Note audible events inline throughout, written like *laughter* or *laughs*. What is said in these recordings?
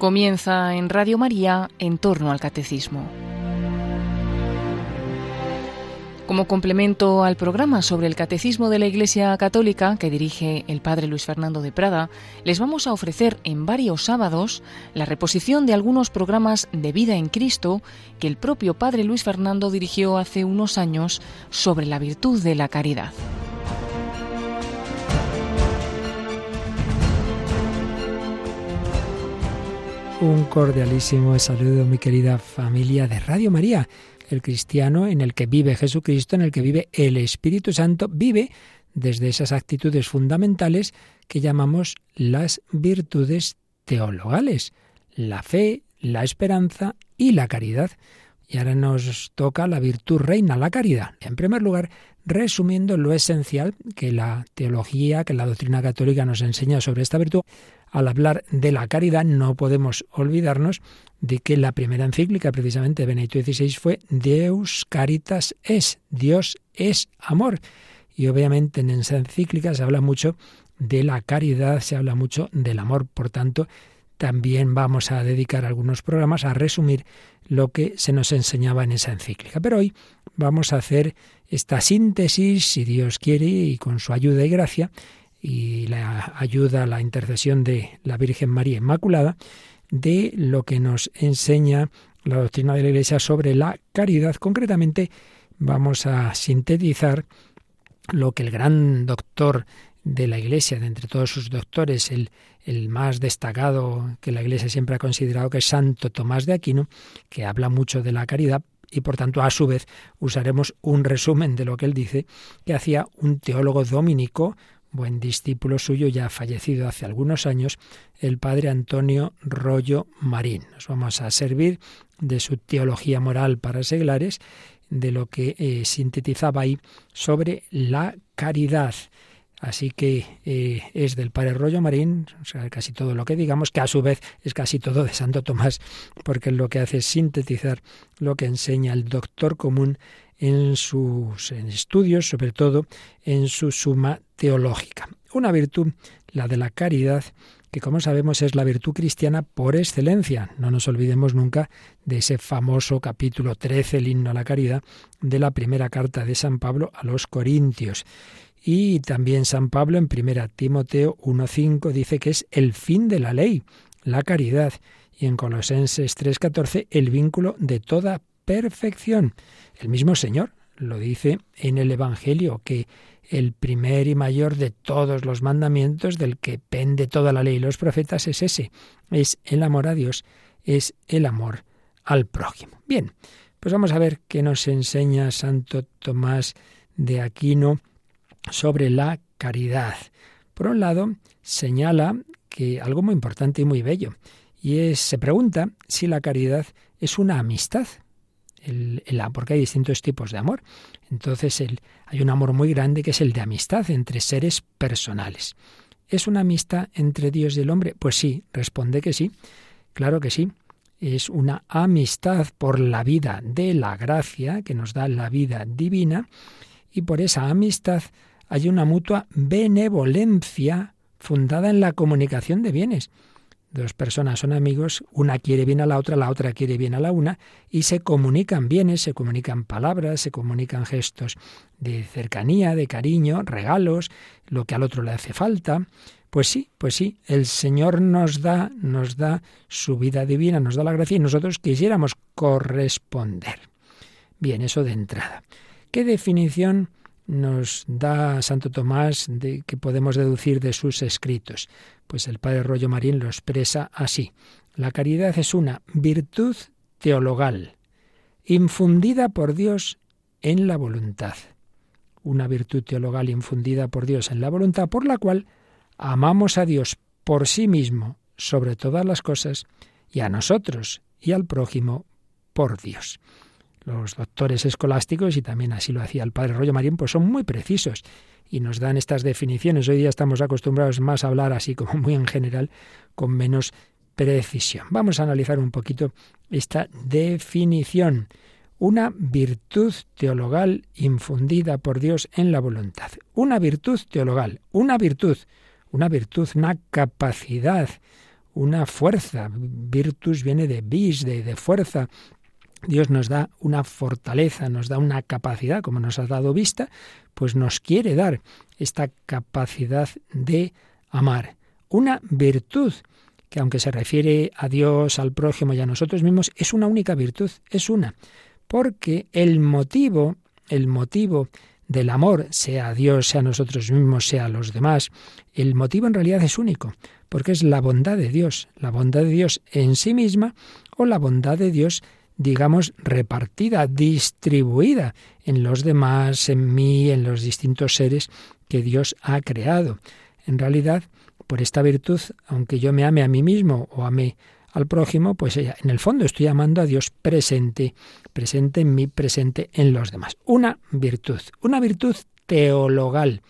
Comienza en Radio María en torno al catecismo. Como complemento al programa sobre el Catecismo de la Iglesia Católica que dirige el Padre Luis Fernando de Prada, les vamos a ofrecer en varios sábados la reposición de algunos programas de vida en Cristo que el propio Padre Luis Fernando dirigió hace unos años sobre la virtud de la caridad. Un cordialísimo saludo, mi querida familia de Radio María. El cristiano en el que vive Jesucristo, en el que vive el Espíritu Santo, vive desde esas actitudes fundamentales que llamamos las virtudes teologales, la fe, la esperanza y la caridad. Y ahora nos toca la virtud reina, la caridad. En primer lugar, resumiendo lo esencial que la teología, que la doctrina católica nos enseña sobre esta virtud, al hablar de la caridad no podemos olvidarnos de que la primera encíclica precisamente de Benedicto XVI fue Deus Caritas es, Dios es amor. Y obviamente en esa encíclica se habla mucho de la caridad, se habla mucho del amor. Por tanto, también vamos a dedicar algunos programas a resumir lo que se nos enseñaba en esa encíclica. Pero hoy vamos a hacer esta síntesis, si Dios quiere, y con su ayuda y gracia, y la ayuda, la intercesión de la Virgen María Inmaculada, de lo que nos enseña la doctrina de la Iglesia sobre la caridad. Concretamente, vamos a sintetizar lo que el gran doctor de la Iglesia, de entre todos sus doctores, el, el más destacado que la Iglesia siempre ha considerado que es Santo Tomás de Aquino, que habla mucho de la caridad, y por tanto a su vez usaremos un resumen de lo que él dice que hacía un teólogo dominico, buen discípulo suyo ya fallecido hace algunos años, el padre Antonio Rollo Marín. Nos vamos a servir de su teología moral para seglares, de lo que eh, sintetizaba ahí sobre la caridad. Así que eh, es del Padre Rollo Marín, o sea, casi todo lo que digamos, que a su vez es casi todo de Santo Tomás, porque lo que hace es sintetizar lo que enseña el doctor común en sus estudios, sobre todo en su suma teológica. Una virtud, la de la caridad, que como sabemos es la virtud cristiana por excelencia. No nos olvidemos nunca de ese famoso capítulo 13, el himno a la caridad, de la primera carta de San Pablo a los Corintios. Y también San Pablo en 1 Timoteo 1.5 dice que es el fin de la ley, la caridad. Y en Colosenses 3.14 el vínculo de toda perfección. El mismo Señor lo dice en el Evangelio, que el primer y mayor de todos los mandamientos del que pende toda la ley y los profetas es ese, es el amor a Dios, es el amor al prójimo. Bien, pues vamos a ver qué nos enseña Santo Tomás de Aquino sobre la caridad. Por un lado, señala que algo muy importante y muy bello, y es, se pregunta si la caridad es una amistad, el, porque hay distintos tipos de amor. Entonces hay un amor muy grande que es el de amistad entre seres personales. ¿Es una amistad entre Dios y el hombre? Pues sí, responde que sí, claro que sí. Es una amistad por la vida de la gracia que nos da la vida divina y por esa amistad hay una mutua benevolencia fundada en la comunicación de bienes. Dos personas son amigos, una quiere bien a la otra, la otra quiere bien a la una, y se comunican bienes, se comunican palabras, se comunican gestos de cercanía, de cariño, regalos, lo que al otro le hace falta. Pues sí, pues sí, el Señor nos da, nos da su vida divina, nos da la gracia y nosotros quisiéramos corresponder. Bien, eso de entrada. ¿Qué definición nos da Santo Tomás de que podemos deducir de sus escritos? Pues el padre Rollo Marín lo expresa así. La caridad es una virtud teologal, infundida por Dios en la voluntad. Una virtud teologal infundida por Dios en la voluntad, por la cual amamos a Dios por sí mismo sobre todas las cosas y a nosotros y al prójimo por Dios los doctores escolásticos, y también así lo hacía el padre Rollo Marín, pues son muy precisos y nos dan estas definiciones. Hoy día estamos acostumbrados más a hablar así como muy en general, con menos precisión. Vamos a analizar un poquito esta definición. Una virtud teologal infundida por Dios en la voluntad. Una virtud teologal, una virtud, una virtud, una capacidad, una fuerza. Virtus viene de vis, de, de fuerza. Dios nos da una fortaleza, nos da una capacidad, como nos ha dado vista, pues nos quiere dar esta capacidad de amar. Una virtud que aunque se refiere a Dios, al prójimo y a nosotros mismos, es una única virtud, es una. Porque el motivo, el motivo del amor, sea a Dios, sea a nosotros mismos, sea a los demás, el motivo en realidad es único, porque es la bondad de Dios, la bondad de Dios en sí misma o la bondad de Dios digamos, repartida, distribuida en los demás, en mí, en los distintos seres que Dios ha creado. En realidad, por esta virtud, aunque yo me ame a mí mismo o ame al prójimo, pues en el fondo estoy amando a Dios presente, presente en mí, presente en los demás. Una virtud, una virtud teologal.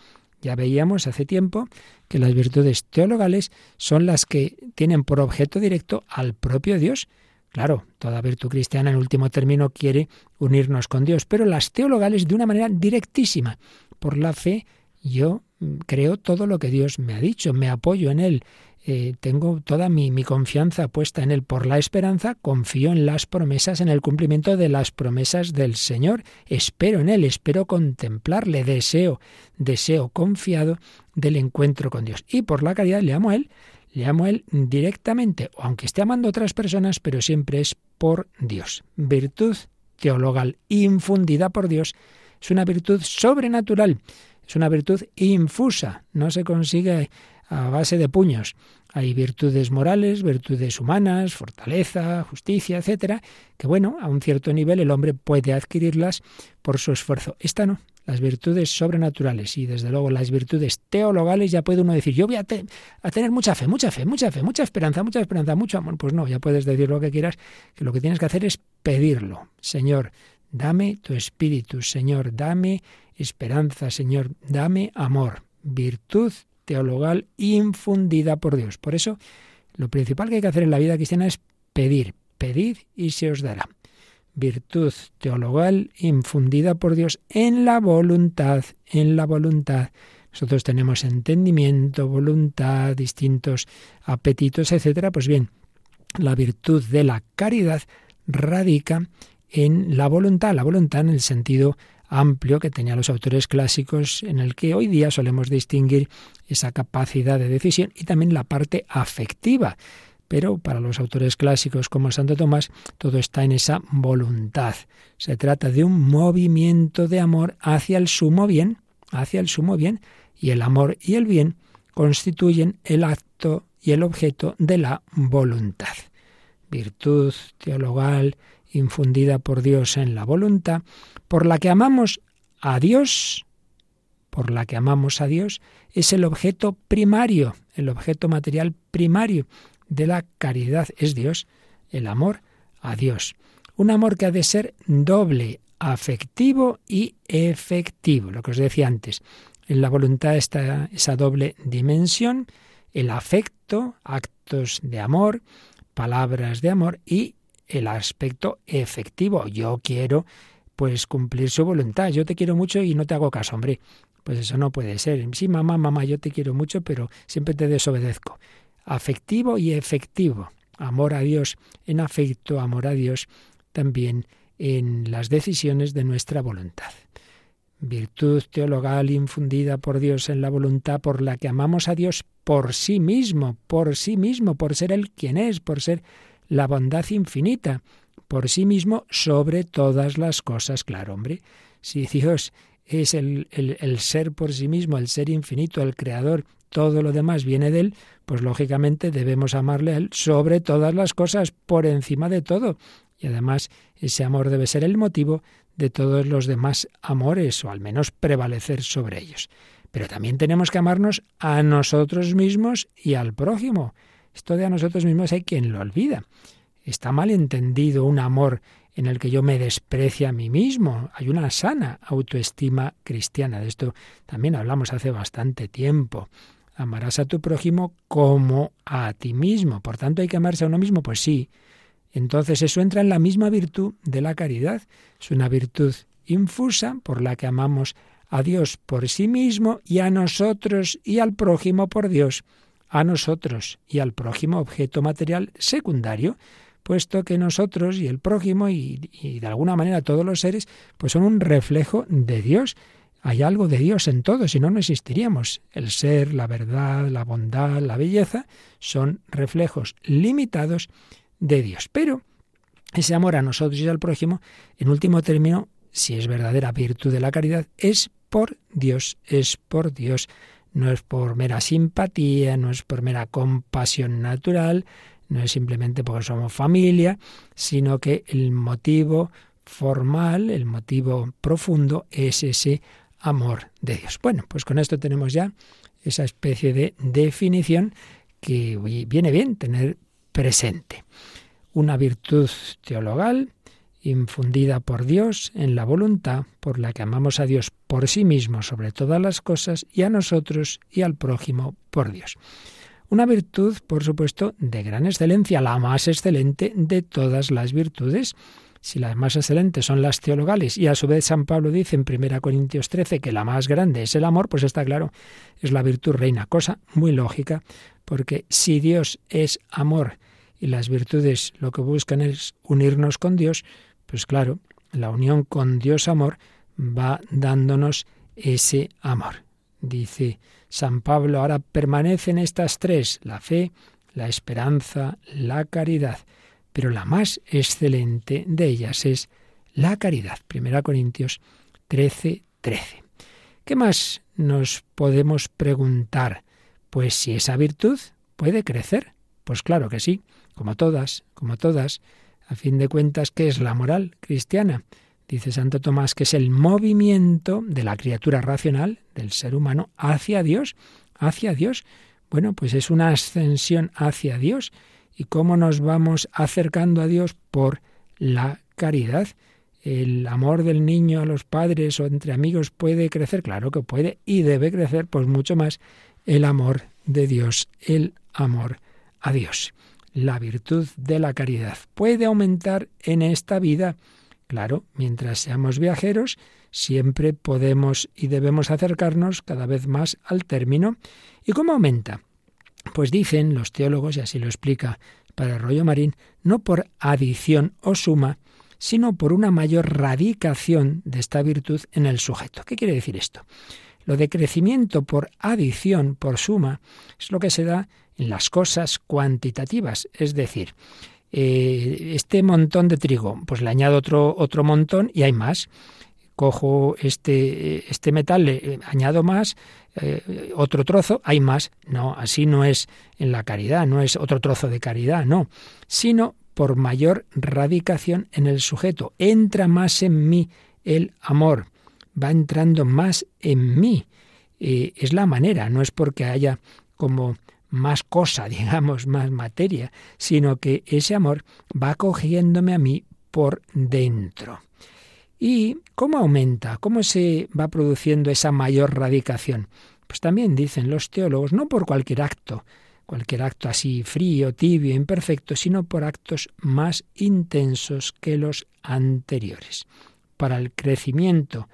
Ya veíamos hace tiempo que las virtudes teologales son las que tienen por objeto directo al propio Dios. Claro, toda virtud cristiana en último término quiere unirnos con Dios, pero las teologales de una manera directísima. Por la fe yo mm, creo todo lo que Dios me ha dicho, me apoyo en Él, eh, tengo toda mi, mi, confianza puesta en Él. Por la esperanza confío en las promesas, en el cumplimiento de las promesas del Señor. Espero en Él, espero contemplarle, deseo, deseo confiado del encuentro con Dios. Y por la caridad le amo a Él, le amo a Él directamente, aunque esté amando a otras personas, pero siempre es por Dios. Virtud teologal infundida por Dios es una virtud sobrenatural, es una virtud infusa, no se consigue a base de puños. Hay virtudes morales, virtudes humanas, fortaleza, justicia, etcétera, que bueno, a un cierto nivel el hombre puede adquirirlas por su esfuerzo. Esta no, las virtudes sobrenaturales y desde luego las virtudes teologales ya puede uno decir, yo voy a, a, tener mucha fe, mucha fe, mucha fe, mucha esperanza, mucha esperanza, mucho amor. Pues no, ya puedes decir lo que quieras, que lo que tienes que hacer es pedirlo. Señor, dame tu espíritu, Señor, dame esperanza, Señor, dame amor, virtud teologal infundida por Dios. Por eso, lo principal que hay que hacer en la vida cristiana es pedir, pedid y se os dará virtud teologal infundida por Dios en la voluntad, en la voluntad. Nosotros tenemos entendimiento, voluntad, distintos apetitos, etcétera. Pues bien, la virtud de la caridad radica en la voluntad, la voluntad en el sentido amplio que tenían los autores clásicos, en el que hoy día solemos distinguir esa capacidad de decisión y también la parte afectiva pero para los autores clásicos como Santo Tomás, todo está en esa voluntad. Se trata de un movimiento de amor hacia el sumo bien, hacia el sumo bien, y el amor y el bien constituyen el acto y el objeto de la voluntad. Virtud teologal infundida por Dios en la voluntad, por la que amamos a Dios, por la que amamos a Dios, es el objeto primario, el objeto material primario de la caridad es Dios, el amor a Dios. Un amor que ha de ser doble, afectivo y efectivo, lo que os decía antes. En la voluntad está esa doble dimensión, el afecto, actos de amor, palabras de amor y el aspecto efectivo. Yo quiero pues cumplir su voluntad. Yo te quiero mucho y no te hago caso, hombre. Pues eso no puede ser. Sí, mamá, mamá, yo te quiero mucho, pero siempre te desobedezco afectivo y efectivo. Amor a Dios en afecto, amor a Dios también en las decisiones de nuestra voluntad. Virtud teologal infundida por Dios en la voluntad por la que amamos a Dios por sí mismo, por sí mismo, por ser Él quien es, por ser la bondad infinita, por sí mismo sobre todas las cosas. Claro, hombre, si Dios es el, el, ser por sí mismo, el ser infinito, el creador, todo lo demás viene de Él, pues lógicamente debemos amarle a Él sobre todas las cosas, por encima de todo. Y además ese amor debe ser el motivo de todos los demás amores, o al menos prevalecer sobre ellos. Pero también tenemos que amarnos a nosotros mismos y al prójimo. Esto de a nosotros mismos hay quien lo olvida. Está mal entendido un amor en el que yo me desprecia a mí mismo. Hay una sana autoestima cristiana. De esto también hablamos hace bastante tiempo amarás a tu prójimo como a ti mismo. Por tanto, hay que amarse a uno mismo, pues sí. Entonces eso entra en la misma virtud de la caridad. Es una virtud infusa por la que amamos a Dios por sí mismo y a nosotros y al prójimo por Dios. a nosotros y al prójimo objeto material secundario, puesto que nosotros y el prójimo y, de alguna manera todos los seres pues son un reflejo de Dios. Hay algo de Dios en todo, si no, no existiríamos. El ser, la verdad, la bondad, la belleza son reflejos limitados de Dios. Pero ese amor a nosotros y al prójimo, en último término, si es verdadera virtud de la caridad, es por Dios, es por Dios. No es por mera simpatía, no es por mera compasión natural, no es simplemente porque somos familia, sino que el motivo formal, el motivo profundo es ese amor de Dios. Bueno, pues con esto tenemos ya esa especie de definición que viene bien tener presente. Una virtud teologal infundida por Dios en la voluntad por la que amamos a Dios por sí mismo sobre todas las cosas y a nosotros y al prójimo por Dios. Una virtud, por supuesto, de gran excelencia, la más excelente de todas las virtudes. Si las más excelentes son las teologales y a su vez San Pablo dice en 1 Corintios 13 que la más grande es el amor, pues está claro, es la virtud reina, cosa muy lógica, porque si Dios es amor y las virtudes lo que buscan es unirnos con Dios, pues claro, la unión con Dios amor va dándonos ese amor. Dice San Pablo, ahora permanecen estas tres, la fe, la esperanza, la caridad, pero la más excelente de ellas es la caridad. Primera Corintios 13, 13. ¿Qué más nos podemos preguntar? Pues si esa virtud puede crecer. Pues claro que sí, como todas, como todas, a fin de cuentas, ¿qué es la moral cristiana? Dice Santo Tomás que es el movimiento de la criatura racional, del ser humano, hacia Dios, hacia Dios. Bueno, pues es una ascensión hacia Dios. ¿Y cómo nos vamos acercando a Dios? Por la caridad. ¿El amor del niño a los padres o entre amigos puede crecer? Claro que puede y debe crecer, pues mucho más el amor de Dios, el amor a Dios la virtud de la caridad. Puede aumentar en esta vida. Claro, mientras seamos viajeros, siempre podemos y debemos acercarnos cada vez más al término. ¿Y cómo aumenta? Pues dicen los teólogos, y así lo explica para rollo marín, no por adición o suma, sino por una mayor radicación de esta virtud en el sujeto. ¿Qué quiere decir esto? Lo de crecimiento por adición, por suma, es lo que se da en las cosas cuantitativas, es decir, eh, este montón de trigo, pues le añado otro, otro montón y hay más. Cojo este, este metal, le añado más, eh, otro trozo, hay más. No, así no es en la caridad, no es otro trozo de caridad, no, sino por mayor radicación en el sujeto. Entra más en mí el amor, va entrando más en mí. Eh, es la manera, no es porque haya como más cosa, *laughs* digamos, más materia, sino que ese amor va cogiéndome a mí por dentro. ¿Y cómo aumenta? ¿Cómo se va produciendo esa mayor radicación? Pues también dicen los teólogos, no por cualquier acto, cualquier acto así frío, tibio, imperfecto, sino por actos más intensos que los anteriores. Para el crecimiento,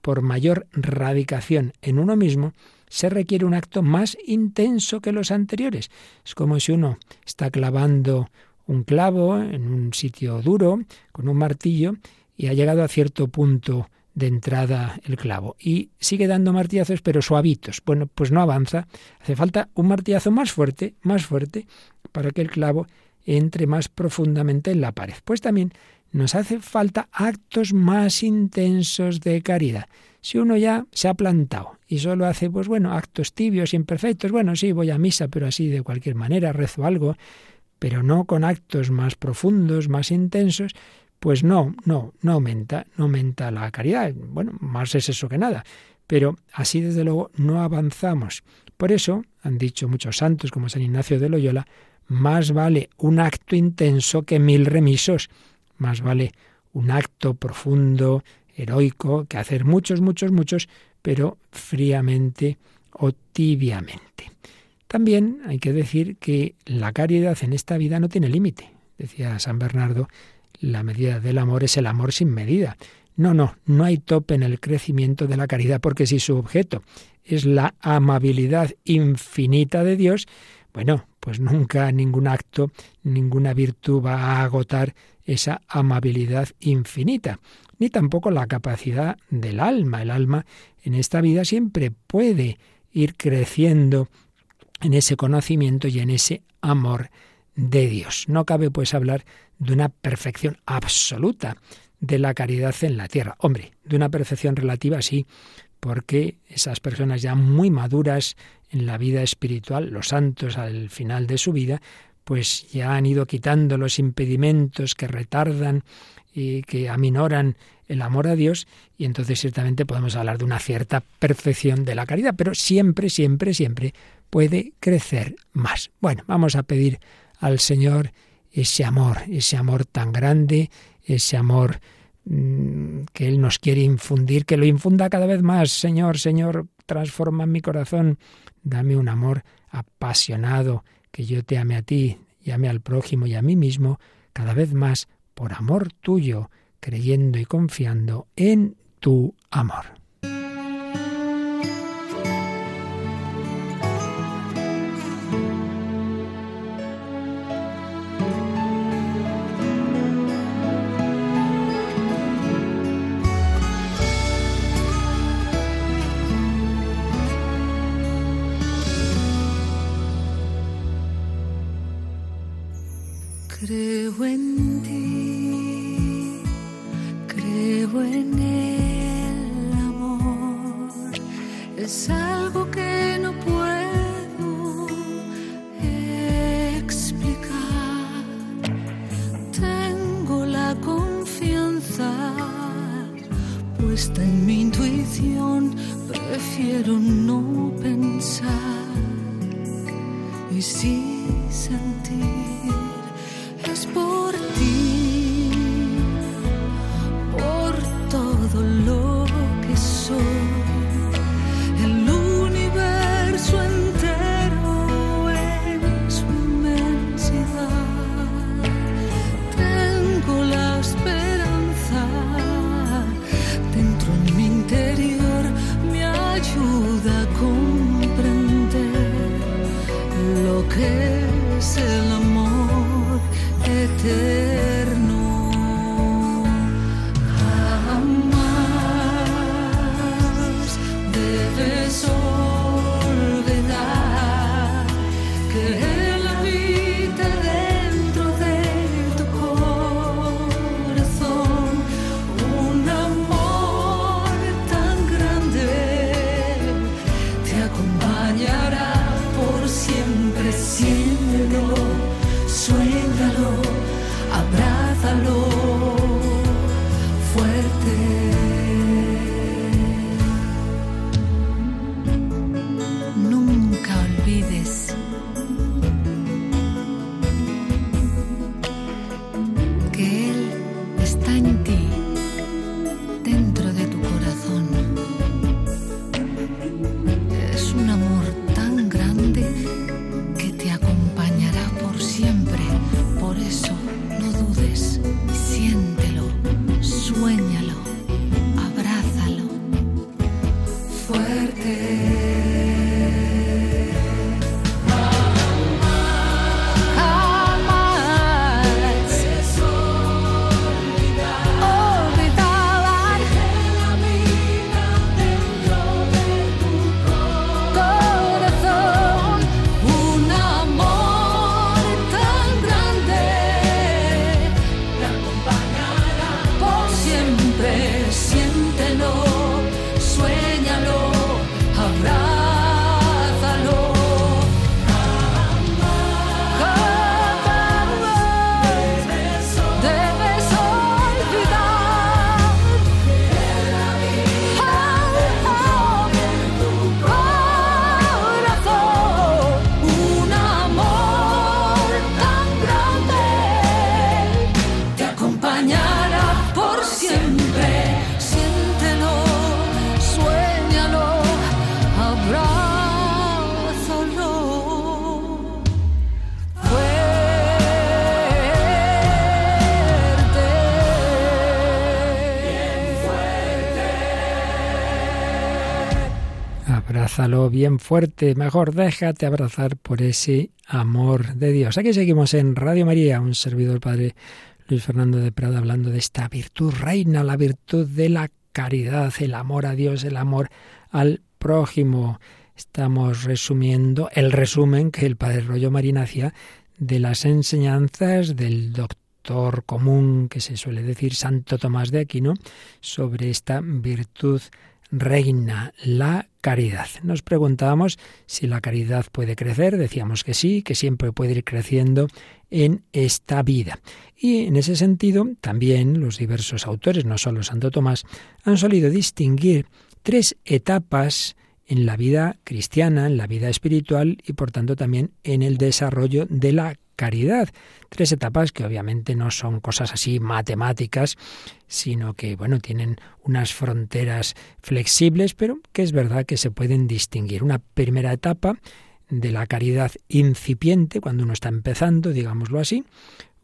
por mayor radicación en uno mismo, se requiere un acto más intenso que los anteriores. Es como si uno está clavando un clavo en un sitio duro con un martillo y ha llegado a cierto punto de entrada el clavo y sigue dando martillazos pero suavitos. Bueno, pues no avanza. Hace falta un martillazo más fuerte, más fuerte, para que el clavo entre más profundamente en la pared. Pues también nos hace falta actos más intensos de caridad. Si uno ya se ha plantado y solo hace, pues bueno, actos tibios, imperfectos, bueno, sí, voy a misa, pero así de cualquier manera, rezo algo, pero no con actos más profundos, más intensos, pues no, no, no aumenta, no aumenta la caridad. Bueno, más es eso que nada. Pero así desde luego no avanzamos. Por eso han dicho muchos santos como San Ignacio de Loyola, más vale un acto intenso que mil remisos. Más vale un acto profundo, heroico, que hacer muchos, muchos, muchos, pero fríamente o tibiamente. También hay que decir que la caridad en esta vida no tiene límite. Decía San Bernardo, la medida del amor es el amor sin medida. No, no, no hay tope en el crecimiento de la caridad, porque si su objeto es la amabilidad infinita de Dios, Bueno, pues nunca ningún acto, ninguna virtud va a agotar esa amabilidad infinita, ni tampoco la capacidad del alma. El alma en esta vida siempre puede ir creciendo en ese conocimiento y en ese amor de Dios. No cabe pues hablar de una perfección absoluta de la caridad en la tierra. Hombre, de una perfección relativa sí, porque esas personas ya muy maduras en la vida espiritual, los santos al final de su vida, pues ya han ido quitando los impedimentos que retardan y que aminoran el amor a Dios y entonces ciertamente podemos hablar de una cierta perfección de la caridad, pero siempre, siempre, siempre puede crecer más. Bueno, vamos a pedir al Señor ese amor, ese amor tan grande, ese amor mm, que Él nos quiere infundir, que lo infunda cada vez más. Señor, Señor, transforma mi corazón, dame un amor apasionado, que yo te ame a ti y ame al prójimo y a mí mismo, cada vez más por amor tuyo, creyendo y confiando en tu amor. Bien fuerte, mejor déjate abrazar por ese amor de Dios. Aquí seguimos en Radio María, un servidor Padre Luis Fernando de Prada hablando de esta virtud reina, la virtud de la caridad, el amor a Dios, el amor al prójimo. Estamos resumiendo el resumen que el Padre Rollo Marina hacía de las enseñanzas del doctor común que se suele decir Santo Tomás de Aquino sobre esta virtud reina la caridad. Nos preguntábamos si la caridad puede crecer, decíamos que sí, que siempre puede ir creciendo en esta vida. Y en ese sentido, también los diversos autores, no solo Santo Tomás, han solido distinguir tres etapas en la vida cristiana, en la vida espiritual y por tanto también en el desarrollo de la caridad. Tres etapas que obviamente no son cosas así matemáticas, sino que, bueno, tienen unas fronteras flexibles, pero que es verdad que se pueden distinguir. Una primera etapa de la caridad incipiente, cuando uno está empezando, digámoslo así,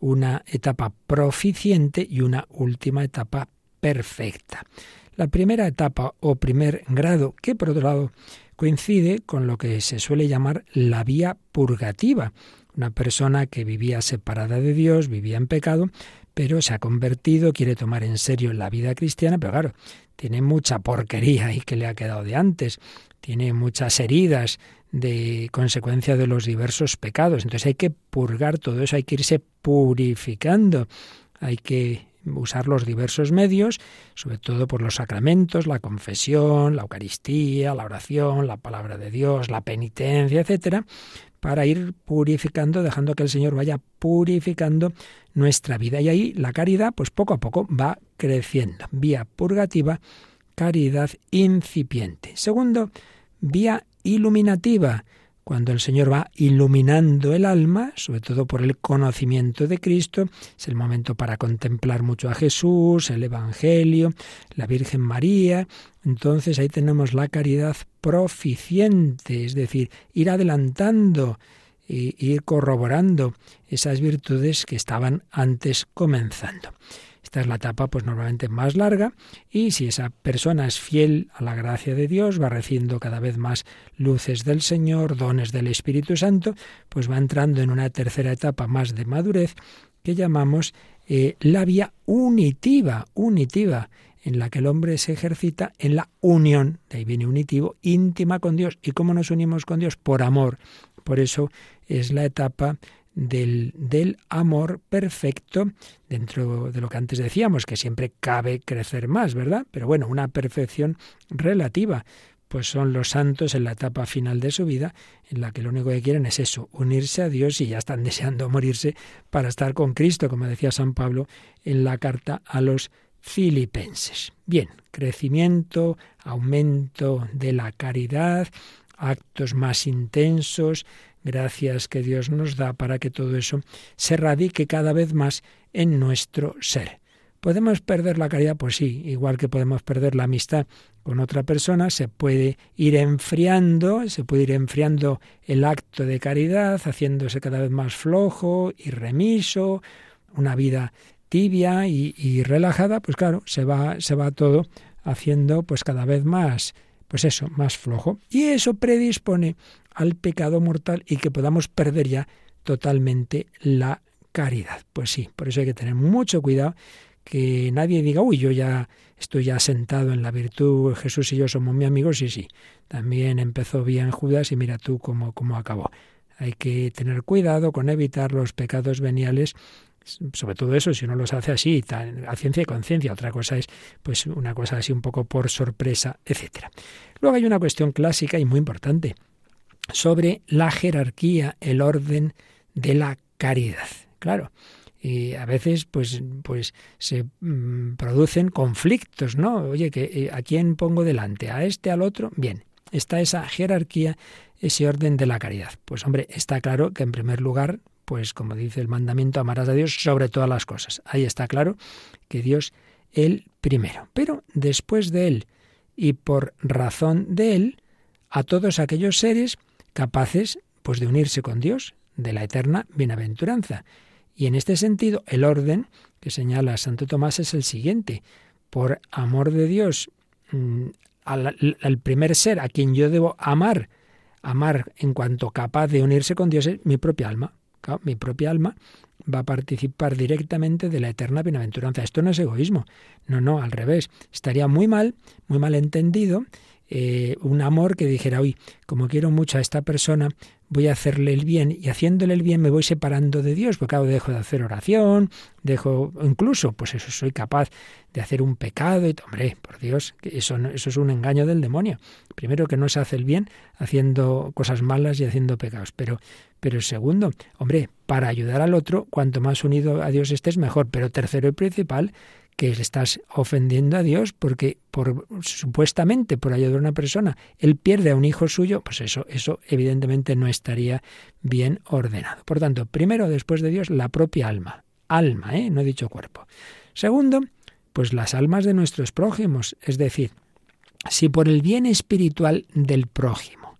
una etapa proficiente y una última etapa perfecta. La primera etapa o primer grado, que por otro lado coincide con lo que se suele llamar la vía purgativa, una persona que vivía separada de Dios, vivía en pecado, pero se ha convertido, quiere tomar en serio la vida cristiana, pero claro, tiene mucha porquería ahí que le ha quedado de antes, tiene muchas heridas de consecuencia de los diversos pecados. Entonces hay que purgar todo eso, hay que irse purificando, hay que usar los diversos medios, sobre todo por los sacramentos, la confesión, la Eucaristía, la oración, la palabra de Dios, la penitencia, etcétera, para ir purificando, dejando que el Señor vaya purificando nuestra vida. Y ahí la caridad, pues poco a poco va creciendo. Vía purgativa, caridad incipiente. Segundo, vía iluminativa, cuando el Señor va iluminando el alma, sobre todo por el conocimiento de Cristo, es el momento para contemplar mucho a Jesús, el Evangelio, la Virgen María. Entonces ahí tenemos la caridad proficiente, es decir, ir adelantando e ir corroborando esas virtudes que estaban antes comenzando. Esta es la etapa pues normalmente más larga y si esa persona es fiel a la gracia de Dios, va recibiendo cada vez más luces del Señor, dones del Espíritu Santo, pues va entrando en una tercera etapa más de madurez que llamamos eh, la vía unitiva, unitiva, en la que el hombre se ejercita en la unión, de ahí viene unitivo, íntima con Dios. ¿Y cómo nos unimos con Dios? Por amor. Por eso es la etapa del, del, amor perfecto dentro de lo que antes decíamos, que siempre cabe crecer más, ¿verdad? Pero bueno, una perfección relativa, pues son los santos en la etapa final de su vida, en la que lo único que quieren es eso, unirse a Dios y ya están *laughs* deseando morirse para estar con Cristo, como decía San Pablo en la carta a los filipenses. Bien, crecimiento, aumento de la caridad, actos más intensos, Gracias que Dios nos da para que todo eso se radique cada vez más en nuestro ser. ¿Podemos perder la caridad? Pues sí, igual que podemos perder la amistad con otra persona, se puede ir enfriando, se puede ir enfriando el acto de caridad, haciéndose cada vez más flojo y remiso, una vida tibia y, y relajada, pues claro, se va, se va todo haciendo pues cada vez más, pues eso, más flojo. Y eso predispone al pecado mortal y que podamos perder ya totalmente la caridad. Pues sí, por eso hay que tener mucho cuidado que nadie diga, uy, yo ya estoy ya sentado en la virtud, Jesús y yo somos mi amigos, sí, sí. También empezó bien Judas y mira tú cómo, cómo acabó. Hay que tener cuidado con evitar los pecados veniales sobre todo eso, si uno los hace así, a ciencia y conciencia, otra cosa es pues una cosa así un poco por sorpresa, etcétera. Luego hay una cuestión clásica y muy importante sobre la jerarquía, el orden de la caridad. Claro, y a veces pues pues se mm, producen conflictos, ¿no? Oye, que eh, a quién pongo delante, a este, al otro. Bien, está esa jerarquía, ese orden de la caridad. Pues hombre, está claro que en primer lugar, pues como dice el mandamiento, amarás a Dios sobre todas las cosas. Ahí está claro que Dios el primero. Pero después de él y por razón de él, a todos aquellos seres capaces pues de unirse con Dios, de la eterna bienaventuranza. Y en este sentido, el orden que señala Santo Tomás es el siguiente. Por amor de Dios, mm, al, primer ser a quien yo debo amar, amar en cuanto capaz de unirse con Dios es mi propia alma. mi propia alma va a participar directamente de la eterna bienaventuranza. Esto no es egoísmo, no, no, al revés. Estaría muy mal, muy mal entendido eh, un amor que dijera, hoy, como quiero mucho a esta persona, voy a hacerle el bien y haciéndole el bien me voy separando de Dios, porque claro, dejo de hacer oración, dejo, incluso, pues eso, soy capaz de hacer un pecado y, hombre, por Dios, eso, eso es un engaño del demonio. Primero que no se hace el bien haciendo cosas malas y haciendo pecados, pero, pero segundo, hombre, para ayudar al otro, cuanto más unido a Dios estés, mejor. Pero tercero y principal, que estás ofendiendo a Dios porque por supuestamente por ayudar a una persona él pierde a un hijo suyo, pues eso eso evidentemente no estaría bien ordenado. Por tanto, primero después de Dios la propia alma, alma, ¿eh? no he dicho cuerpo. Segundo, pues las almas de nuestros prójimos, es decir, si por el bien espiritual del prójimo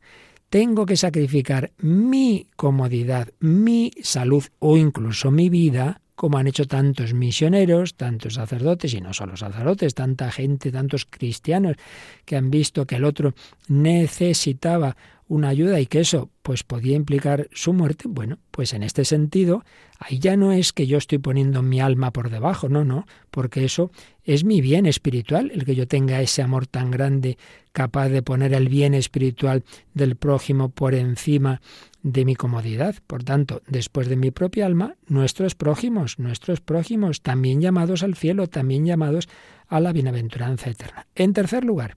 tengo que sacrificar mi comodidad, mi salud o incluso mi vida, como han hecho tantos misioneros, tantos sacerdotes, y no solo sacerdotes, tanta gente, tantos cristianos que han visto que el otro necesitaba una ayuda y que eso pues podía implicar su muerte, bueno, pues en este sentido, ahí ya no es que yo estoy poniendo mi alma por debajo, no, no, porque eso es mi bien espiritual, el que yo tenga ese amor tan grande capaz de poner el bien espiritual del prójimo por encima de mi comodidad. Por tanto, después de mi propia alma, nuestros prójimos, nuestros prójimos, también llamados al cielo, también llamados a la bienaventuranza eterna. En tercer lugar,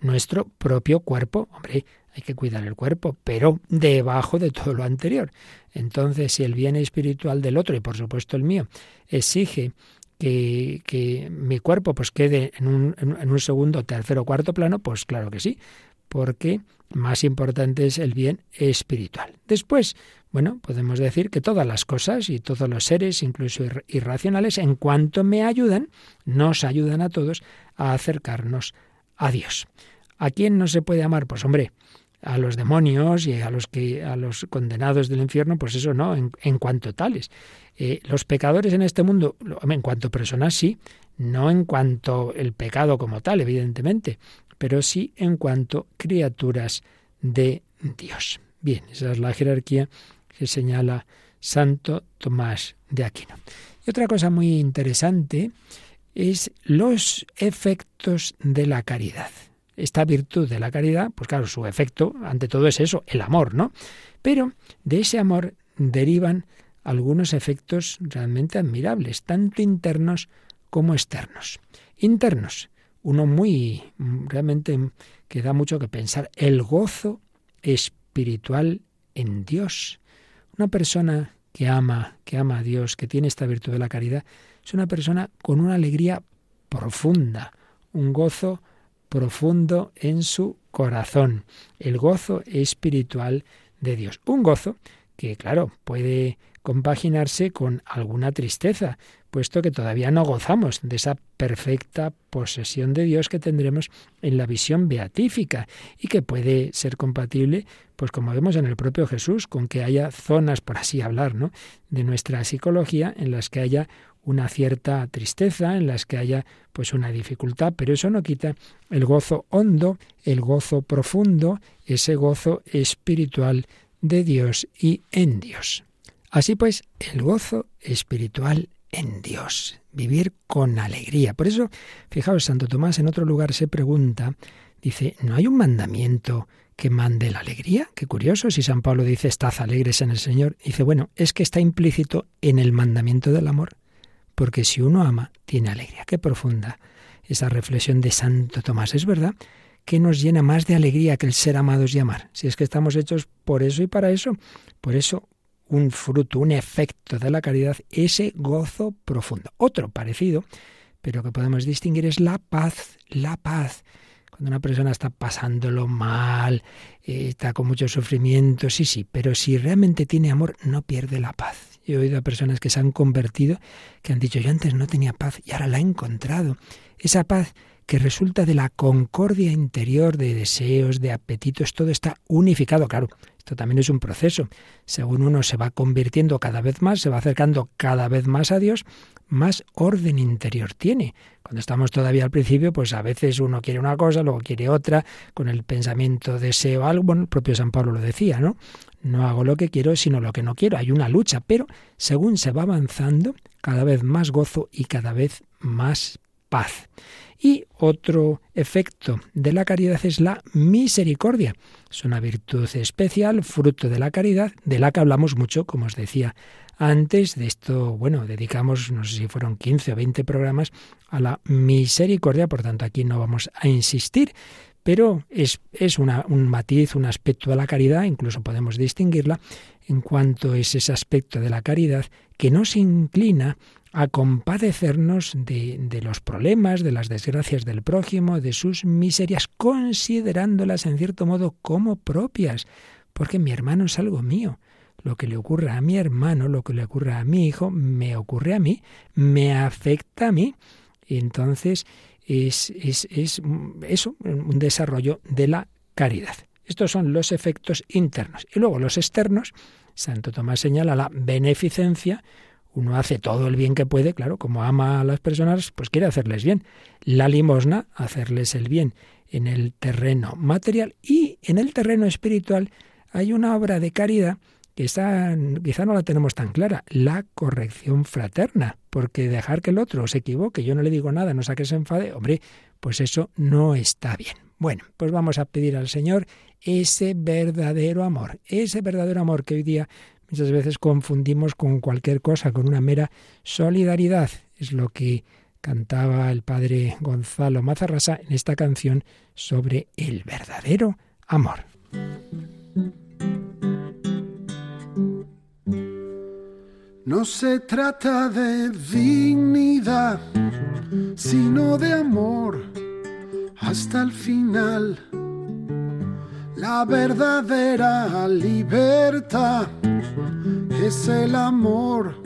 nuestro propio cuerpo. Hombre, hay que cuidar el cuerpo, pero debajo de todo lo anterior. Entonces, si el bien espiritual del otro, y por supuesto el mío, exige que, que mi cuerpo pues quede en un, en un segundo, tercero cuarto plano, pues claro que sí, porque más importante es el bien espiritual. Después, bueno, podemos decir que todas las cosas y todos los seres, incluso irracionales, en cuanto me ayudan, nos ayudan a todos a acercarnos a Dios. ¿A quién no se puede amar? Pues hombre, a los demonios y a los que a los condenados del infierno, pues eso no, en, cuanto tales. Eh, los pecadores en este mundo, en cuanto personas sí, no en cuanto el pecado como tal, evidentemente, pero sí en cuanto criaturas de Dios. Bien, esa es la jerarquía que señala Santo Tomás de Aquino. Y otra cosa muy interesante es los efectos de la caridad esta virtud de la caridad, pues claro, su efecto ante todo es eso, el amor, ¿no? Pero de ese amor derivan algunos efectos realmente admirables, tanto internos como externos. Internos, uno muy realmente que da mucho que pensar, el gozo espiritual en Dios. Una persona que ama, que ama a Dios, que tiene esta virtud de la caridad, es una persona con una alegría profunda, un gozo profundo en su corazón, el gozo espiritual de Dios. Un gozo que, claro, puede compaginarse con alguna tristeza, puesto que todavía no gozamos de esa perfecta posesión de Dios que tendremos en la visión beatífica y que puede ser compatible, pues como vemos en el propio Jesús, con que haya zonas, por así hablar, ¿no? de nuestra psicología en las que haya una cierta tristeza, en las que haya pues una dificultad, pero eso no quita el gozo hondo, el gozo profundo, ese gozo espiritual de Dios y en Dios. Así pues, el gozo espiritual en Dios, vivir con alegría. Por eso, fijaos, Santo Tomás en otro lugar se pregunta, dice, ¿no hay un mandamiento que mande la alegría? Qué curioso, si San Pablo dice, estad alegres en el Señor, dice, bueno, es que está implícito en el mandamiento del amor porque si uno ama, tiene alegría. Qué profunda esa reflexión de Santo Tomás. Es verdad que nos llena más de alegría que el ser amados y amar. Si es que estamos hechos por eso y para eso. Por eso, un fruto, un efecto de la caridad, ese gozo profundo. Otro parecido, pero que podemos distinguir, es la paz. La paz. Cuando una persona está pasándolo mal, eh, está con mucho sufrimiento, sí, sí, pero si realmente tiene amor, no pierde la paz. He oído a personas que se han convertido, que han dicho, yo antes no tenía paz y ahora la he encontrado. Esa paz que resulta de la concordia interior de deseos, de apetitos, todo está unificado. Claro, esto también es un proceso. Según uno se va convirtiendo cada vez más, se va acercando cada vez más a Dios, más orden interior tiene. Cuando estamos todavía al principio, pues a veces uno quiere una cosa, luego quiere otra, con el pensamiento, deseo algo. Bueno, el propio San Pablo lo decía, ¿no? No hago lo que quiero, sino lo que no quiero. Hay una lucha, pero según se va avanzando, cada vez más gozo y cada vez más paz. Y otro efecto de la caridad es la misericordia. Es una virtud especial, fruto de la caridad, de la que hablamos mucho, como os decía antes. De esto, bueno, dedicamos, no sé si fueron 15 o 20 programas a la misericordia, por tanto aquí no vamos a insistir, pero es, es un matiz, un aspecto de la caridad, incluso podemos distinguirla en cuanto es ese aspecto de la caridad que no se inclina a compadecernos de, los problemas, de las desgracias del prójimo, de sus miserias, considerándolas en cierto modo como propias, porque mi hermano es algo mío. Lo que le ocurre a mi hermano, lo que le ocurre a mi hijo, me ocurre a mí, me afecta a mí. Y entonces es, es, es eso, un desarrollo de la caridad. Estos son los efectos internos. Y luego los externos, Santo Tomás señala la beneficencia, uno hace todo el bien que puede, claro, como ama a las personas, pues quiere hacerles bien. La limosna, hacerles el bien en el terreno material y en el terreno espiritual hay una obra de caridad que está, quizá no la tenemos tan clara, la corrección fraterna, porque dejar que el otro se equivoque, yo no le digo nada, no saque se enfade, hombre, pues eso no está bien. Bueno, pues vamos a pedir al Señor ese verdadero amor, ese verdadero amor que hoy día Muchas veces confundimos con cualquier cosa, con una mera solidaridad. Es lo que cantaba el padre Gonzalo Mazarrasa en esta canción sobre el verdadero amor. No se trata de dignidad, sino de amor hasta el final. La verdadera libertad es el amor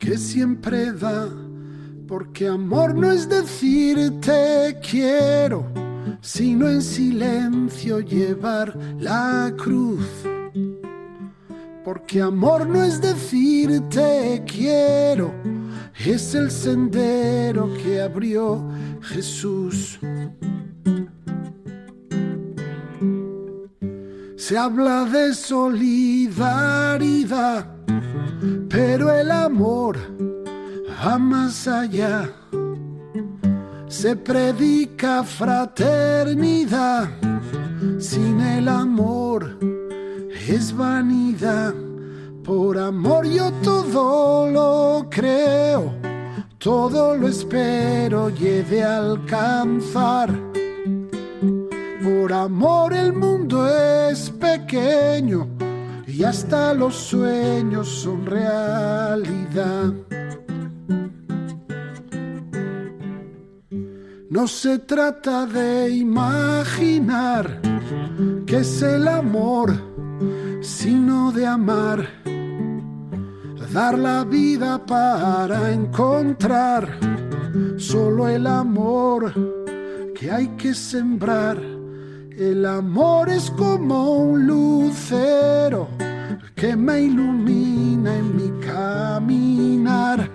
que siempre da, porque amor no es decir te quiero, sino en silencio llevar la cruz. Porque amor no es decir te quiero, es el sendero que abrió Jesús. Se habla de solidaridad, pero el amor va más allá. Se predica fraternidad, sin el amor es vanidad. Por amor yo todo lo creo, todo lo espero y he de alcanzar por amor el mundo es pequeño y hasta los sueños son realidad. No se trata de imaginar que es el amor, sino de amar. Dar la vida para encontrar solo el amor que hay que sembrar el amor es como un lucero que me ilumina en mi caminar.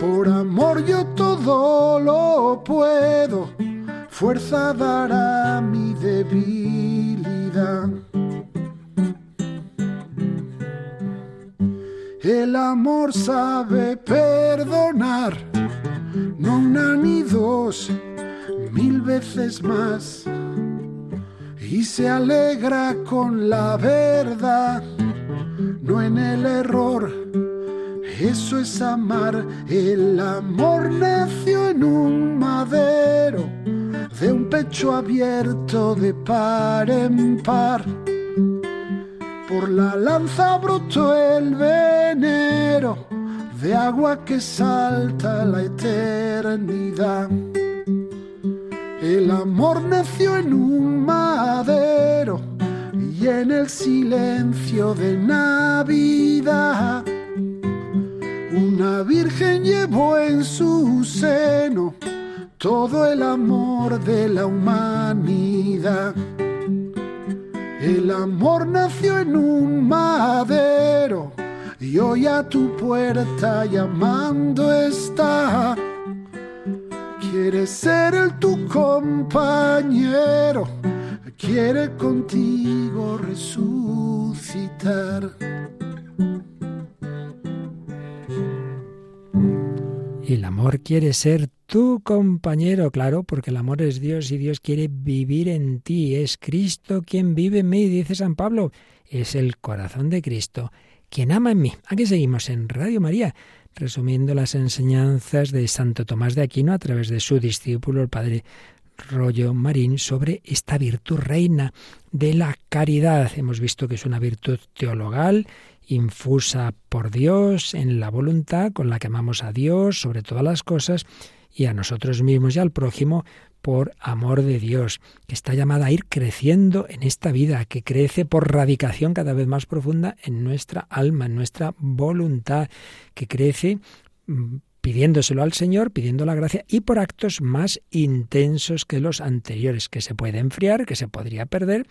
Por amor yo todo lo puedo, fuerza dará mi debilidad. El amor sabe perdonar, no una ni dos mil veces más y se alegra con la verdad, no en el error. Eso es amar, el amor nació en un madero, de un pecho abierto de par en par. Por la lanza brotó el venero de agua que salta la eternidad. El amor nació en un madero y en el silencio de Navidad. Una virgen llevó en su seno todo el amor de la humanidad. El amor nació en un madero y hoy a tu puerta llamando está. Quiere ser el tu compañero, quiere contigo resucitar. El amor quiere ser tu compañero, claro, porque el amor es Dios y Dios quiere vivir en ti. Es Cristo quien vive en mí, dice San Pablo. Es el corazón de Cristo quien ama en mí. Aquí seguimos en Radio María, resumiendo las enseñanzas de Santo Tomás de Aquino a través de su discípulo, el padre Rollo Marín, sobre esta virtud reina de la caridad. Hemos visto que es una virtud teologal infusa por Dios en la voluntad con la que amamos a Dios sobre todas las cosas y a nosotros mismos y al prójimo por amor de Dios, que está llamada a ir creciendo en esta vida, que crece por radicación cada vez más profunda en nuestra alma, en nuestra voluntad, que crece mm, pidiéndoselo al Señor, pidiendo la gracia y por actos más intensos que los anteriores, que se puede enfriar, que se podría perder,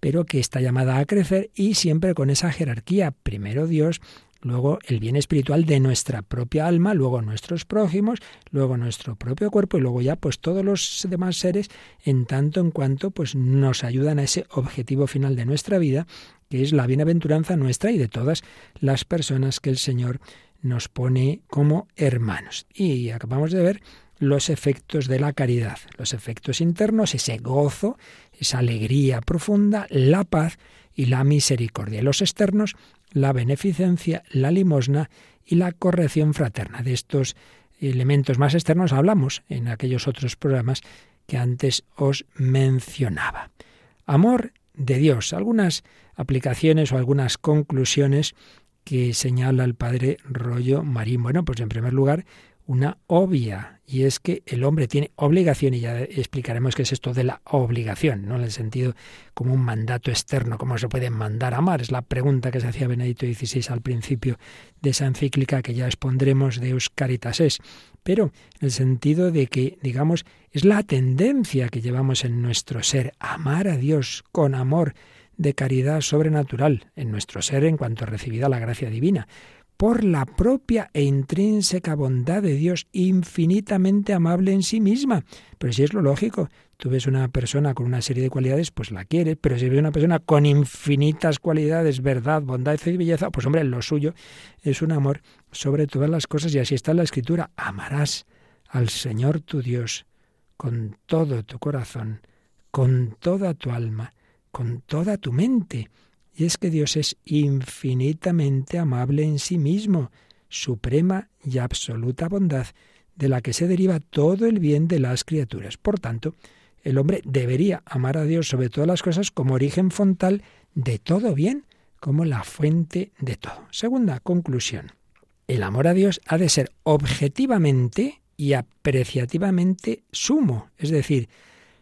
pero que está llamada a crecer y siempre con esa jerarquía. Primero Dios, luego el bien espiritual de nuestra propia alma, luego nuestros prójimos, luego nuestro propio cuerpo y luego ya pues todos los demás seres en tanto en cuanto pues nos ayudan a ese objetivo final de nuestra vida, que es la bienaventuranza nuestra y de todas las personas que el Señor nos pone como hermanos. Y acabamos de ver los efectos de la caridad, los efectos internos, ese gozo, esa alegría profunda, la paz y la misericordia. Los externos, la beneficencia, la limosna y la corrección fraterna. De estos elementos más externos hablamos en aquellos otros programas que antes os mencionaba. Amor de Dios. Algunas aplicaciones o algunas conclusiones que señala el padre Rollo Marín. Bueno, pues en primer lugar, una obvia, y es que el hombre tiene obligación, y ya explicaremos qué es esto de la obligación, no en el sentido como un mandato externo, cómo se puede mandar a amar, es la pregunta que se hacía Benedicto XVI al principio de esa encíclica que ya expondremos de Euscaritas es, pero en el sentido de que, digamos, es la tendencia que llevamos en nuestro ser, amar a Dios con amor de caridad sobrenatural en nuestro ser en cuanto recibida la gracia divina por la propia e intrínseca bondad de Dios, infinitamente amable en sí misma. Pero si es lo lógico, tú ves una persona con una serie de cualidades, pues la quieres, pero si ves una persona con infinitas cualidades, verdad, bondad y belleza, pues hombre, lo suyo es un amor sobre todas las cosas y así está en la escritura, amarás al Señor tu Dios con todo tu corazón, con toda tu alma, con toda tu mente y es que Dios es infinitamente amable en sí mismo, suprema y absoluta bondad, de la que se deriva todo el bien de las criaturas. Por tanto, el hombre debería amar a Dios sobre todas las cosas como origen fontal de todo bien, como la fuente de todo. Segunda conclusión. El amor a Dios ha de ser objetivamente y apreciativamente sumo, es decir,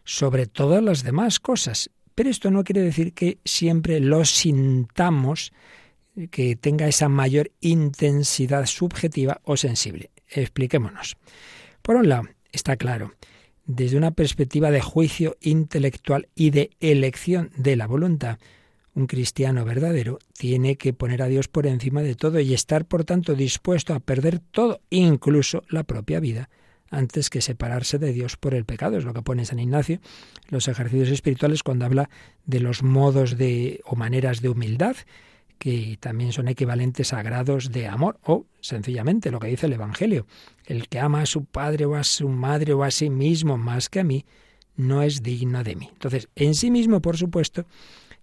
sobre todas las demás cosas, pero esto no quiere decir que siempre lo sintamos, que tenga esa mayor intensidad subjetiva o sensible. Expliquémonos. Por un lado, está claro, desde una perspectiva de juicio intelectual y de elección de la voluntad, un cristiano verdadero tiene que poner a Dios por encima de todo y estar, por tanto, dispuesto a perder todo, incluso la propia vida, antes que separarse de Dios por el pecado. Es lo que pone San Ignacio, los ejercicios espirituales, cuando habla de los modos de o maneras de humildad, que también son equivalentes a grados de amor, o sencillamente lo que dice el Evangelio. El que ama a su padre o a su madre o a sí mismo más que a mí, no es digno de mí. Entonces, en sí mismo, por supuesto,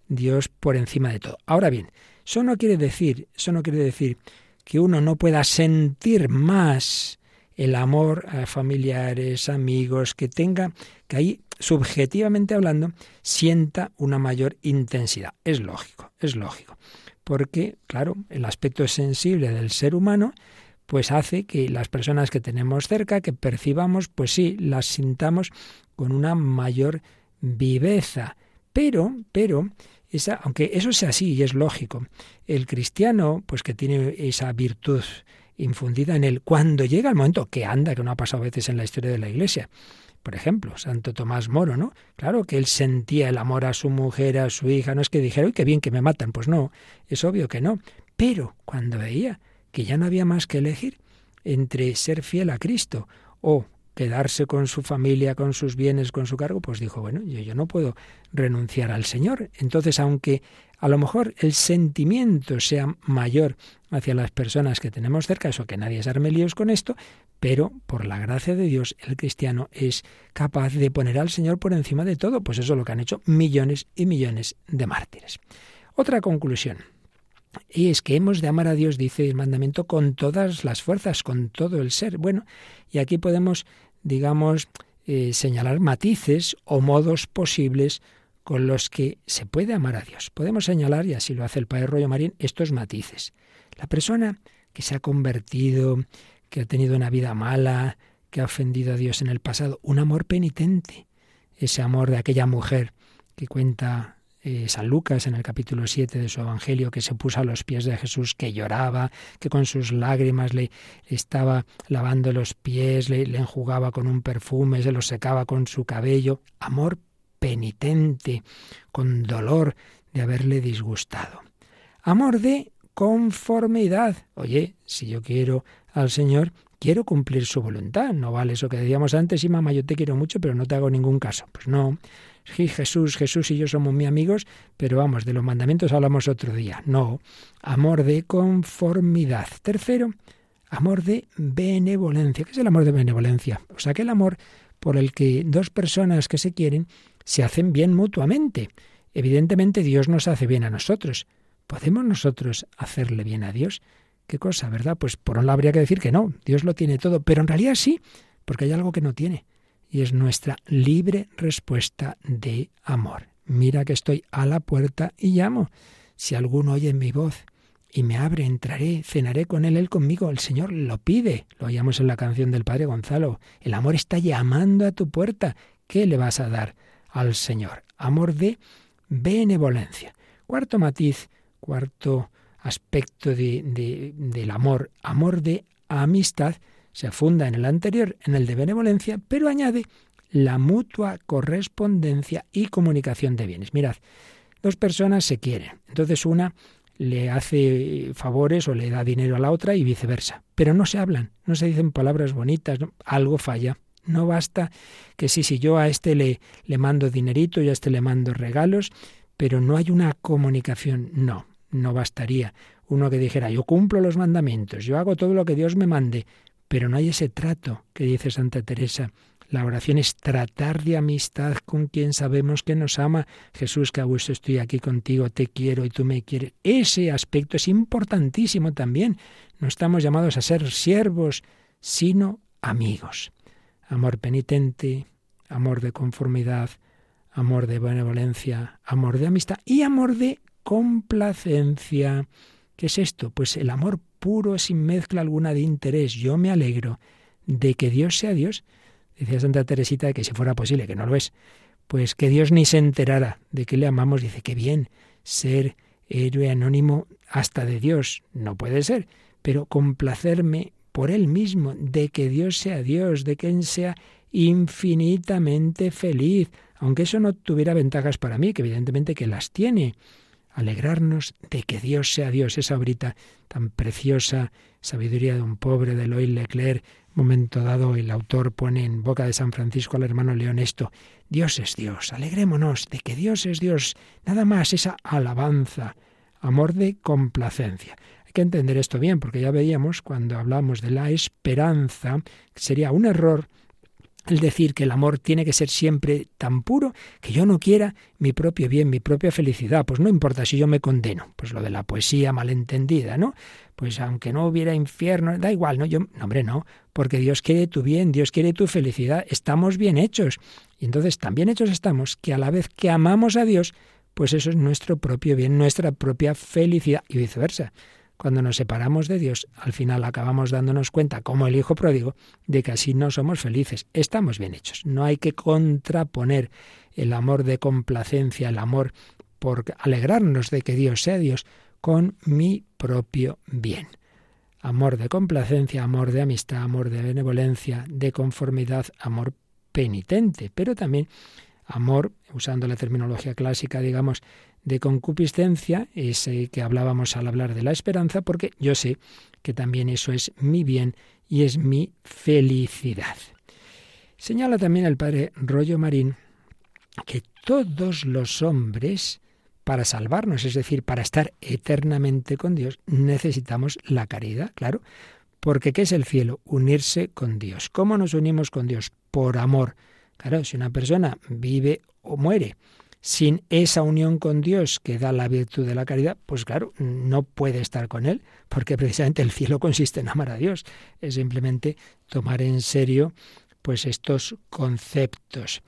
Dios por encima de todo. Ahora bien, eso no quiere decir, eso no quiere decir que uno no pueda sentir más el amor a familiares, amigos, que tenga, que ahí, subjetivamente hablando, sienta una mayor intensidad. Es lógico, es lógico. Porque, claro, el aspecto sensible del ser humano, pues hace que las personas que tenemos cerca, que percibamos, pues sí, las sintamos con una mayor viveza. Pero, pero, esa, aunque eso sea así y es lógico, el cristiano, pues que tiene esa virtud infundida en él cuando llega el momento que anda, que no ha pasado a veces en la historia de la Iglesia, Por ejemplo, Santo Tomás Moro, ¿no? Claro que él sentía el amor a su mujer, a su hija, no es que dijera, uy, qué bien que me matan, pues no, es obvio que no. Pero cuando veía que ya no había más que elegir entre ser fiel a Cristo o quedarse con su familia, con sus bienes, con su cargo, pues dijo, bueno, yo, yo no puedo renunciar al Señor. Entonces, aunque a lo mejor el sentimiento sea mayor hacia las personas que tenemos cerca, eso que nadie se arme líos con esto, pero por la gracia de Dios el cristiano es capaz de poner al Señor por encima de todo, pues eso es lo que han hecho millones y millones de mártires. Otra conclusión, y es que hemos de amar a Dios, dice el mandamiento, con todas las fuerzas, con todo el ser. Bueno, y aquí podemos, digamos, eh, señalar matices o modos posibles con los que se puede amar a Dios. Podemos señalar, y así lo hace el Padre Rollo Marín, estos matices. La persona que se ha convertido, que ha tenido una vida mala, que ha ofendido a Dios en el pasado, un amor penitente, ese amor de aquella mujer que cuenta eh, San Lucas en el capítulo 7 de su Evangelio, que se puso a los pies de Jesús, que lloraba, que con sus lágrimas le estaba lavando los pies, le, le enjugaba con un perfume, se los secaba con su cabello. Amor penitente, con dolor de haberle disgustado. Amor de conformidad. Oye, si yo quiero al Señor, quiero cumplir su voluntad. No vale eso que decíamos antes, y mamá, yo te quiero mucho, pero no te hago ningún caso. Pues no. Sí, Jesús, Jesús y yo somos muy amigos, pero vamos, de los mandamientos hablamos otro día. No. Amor de conformidad. Tercero, amor de benevolencia. ¿Qué es el amor de benevolencia? O sea, aquel amor por el que dos personas que se quieren se hacen bien mutuamente. Evidentemente Dios nos hace bien a nosotros. ¿Podemos nosotros hacerle bien a Dios? ¿Qué cosa, verdad? Pues por un lado habría que decir que no, Dios lo tiene todo, pero en realidad sí, porque hay algo que no tiene, y es nuestra libre respuesta de amor. Mira que estoy a la puerta y llamo. Si alguno oye mi voz y me abre, entraré, cenaré con él, él conmigo. El Señor lo pide. Lo hallamos en la canción del Padre Gonzalo. El amor está llamando a tu puerta. ¿Qué le vas a dar? al Señor. Amor de benevolencia. Cuarto matiz, cuarto aspecto de, del amor, amor de amistad, se funda en el anterior, en el de benevolencia, pero añade la mutua correspondencia y comunicación de bienes. Mirad, dos personas se quieren, entonces una le hace favores o le da dinero a la otra y viceversa, pero no se hablan, no se dicen palabras bonitas, algo falla. No basta que sí, si yo a este le, le mando dinerito y a este le mando regalos, pero no hay una comunicación. No, no bastaría. Uno que dijera, yo cumplo los mandamientos, yo hago todo lo que Dios me mande, pero no hay ese trato que dice Santa Teresa. La oración es tratar de amistad con quien sabemos que nos ama. Jesús, que a gusto estoy aquí contigo, te quiero y tú me quieres. Ese aspecto es importantísimo también. No estamos llamados a ser siervos, sino amigos amor penitente, amor de conformidad, amor de benevolencia, amor de amistad y amor de complacencia. ¿Qué es esto? Pues el amor puro sin mezcla alguna de interés. Yo me alegro de que Dios sea Dios. Decía Santa Teresita que si fuera posible, que no lo es, pues que Dios ni se enterara de que le amamos. Dice que bien ser héroe anónimo hasta de Dios. No puede ser, pero complacerme por Él mismo, de que Dios sea Dios, de que Él sea infinitamente feliz, aunque eso no tuviera ventajas para mí, que evidentemente que las tiene. Alegrarnos de que Dios sea Dios, esa obrita tan preciosa, sabiduría de un pobre, de Eloy Leclerc, momento dado el autor pone en boca de San Francisco al hermano León esto, Dios es Dios, alegrémonos de que Dios es Dios, nada más esa alabanza, amor de complacencia. Hay que entender esto bien, porque ya veíamos cuando hablamos de la esperanza, sería un error el decir que el amor tiene que ser siempre tan puro que yo no quiera mi propio bien, mi propia felicidad. Pues no importa si yo me condeno. Pues lo de la poesía malentendida, ¿no? Pues aunque no hubiera infierno, da igual, ¿no? Yo, no, hombre, no, porque Dios quiere tu bien, Dios quiere tu felicidad. Estamos bien hechos. Y entonces tan bien hechos estamos que a la vez que amamos a Dios, pues eso es nuestro propio bien, nuestra propia felicidad y viceversa. Cuando nos separamos de Dios, al final acabamos dándonos cuenta, como el Hijo pródigo, de que así no somos felices. Estamos bien hechos. No hay que contraponer el amor de complacencia, el amor por alegrarnos de que Dios sea Dios, con mi propio bien. Amor de complacencia, amor de amistad, amor de benevolencia, de conformidad, amor penitente, pero también amor, usando la terminología clásica, digamos, de concupiscencia, ese que hablábamos al hablar de la esperanza, porque yo sé que también eso es mi bien y es mi felicidad. Señala también el padre Rollo Marín que todos los hombres, para salvarnos, es decir, para estar eternamente con Dios, necesitamos la caridad, claro. Porque ¿qué es el cielo? Unirse con Dios. ¿Cómo nos unimos con Dios? Por amor. Claro, si una persona vive o muere sin esa unión con Dios que da la virtud de la caridad, pues claro, no puede estar con Él, porque precisamente el cielo consiste en amar a Dios. Es simplemente tomar en serio pues estos conceptos.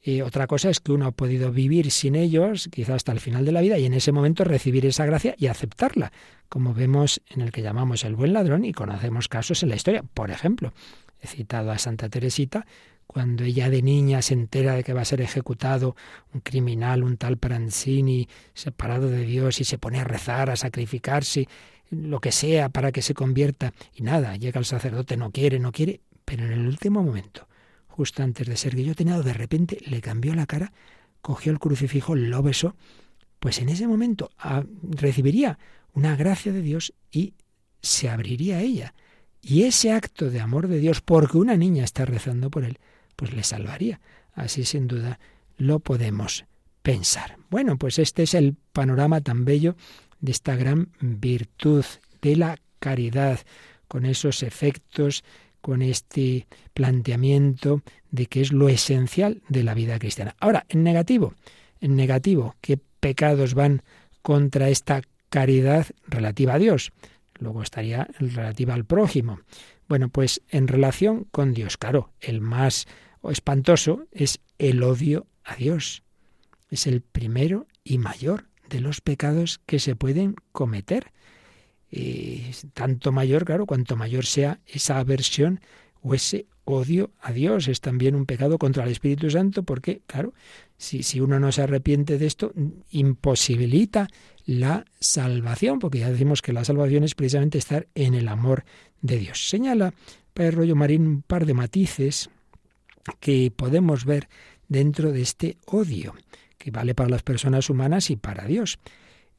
Y otra cosa es que uno ha podido vivir sin ellos, quizá hasta el final de la vida, y en ese momento recibir esa gracia y aceptarla, como vemos en el que llamamos el buen ladrón y conocemos casos en la historia. Por ejemplo, he citado a Santa Teresita, cuando ella de niña se entera de que va a ser ejecutado un criminal, un tal Pranzini, separado de Dios, y se pone a rezar, a sacrificarse, lo que sea para que se convierta, y nada, llega el sacerdote, no quiere, no quiere, pero en el último momento, justo antes de ser guillotinado, de repente le cambió la cara, cogió el crucifijo, lo besó, pues en ese momento ah, recibiría una gracia de Dios y se abriría a ella. Y ese acto de amor de Dios, porque una niña está rezando por él, pues le salvaría. Así sin duda lo podemos pensar. Bueno, pues este es el panorama tan bello de esta gran virtud de la caridad, con esos efectos, con este planteamiento de que es lo esencial de la vida cristiana. Ahora, en negativo, en negativo, ¿qué pecados van contra esta caridad relativa a Dios? Luego estaría relativa al prójimo. Bueno, pues en relación con Dios, claro, el más espantoso es el odio a Dios. Es el primero y mayor de los pecados que se pueden cometer. Y tanto mayor, claro, cuanto mayor sea esa aversión o ese odio a Dios. Es también un pecado contra el Espíritu Santo porque, claro, si, si uno no se arrepiente de esto, imposibilita la salvación, porque ya decimos que la salvación es precisamente estar en el amor de Dios. Señala Padre Rollo Marín un par de matices que podemos ver dentro de este odio, que vale para las personas humanas y para Dios.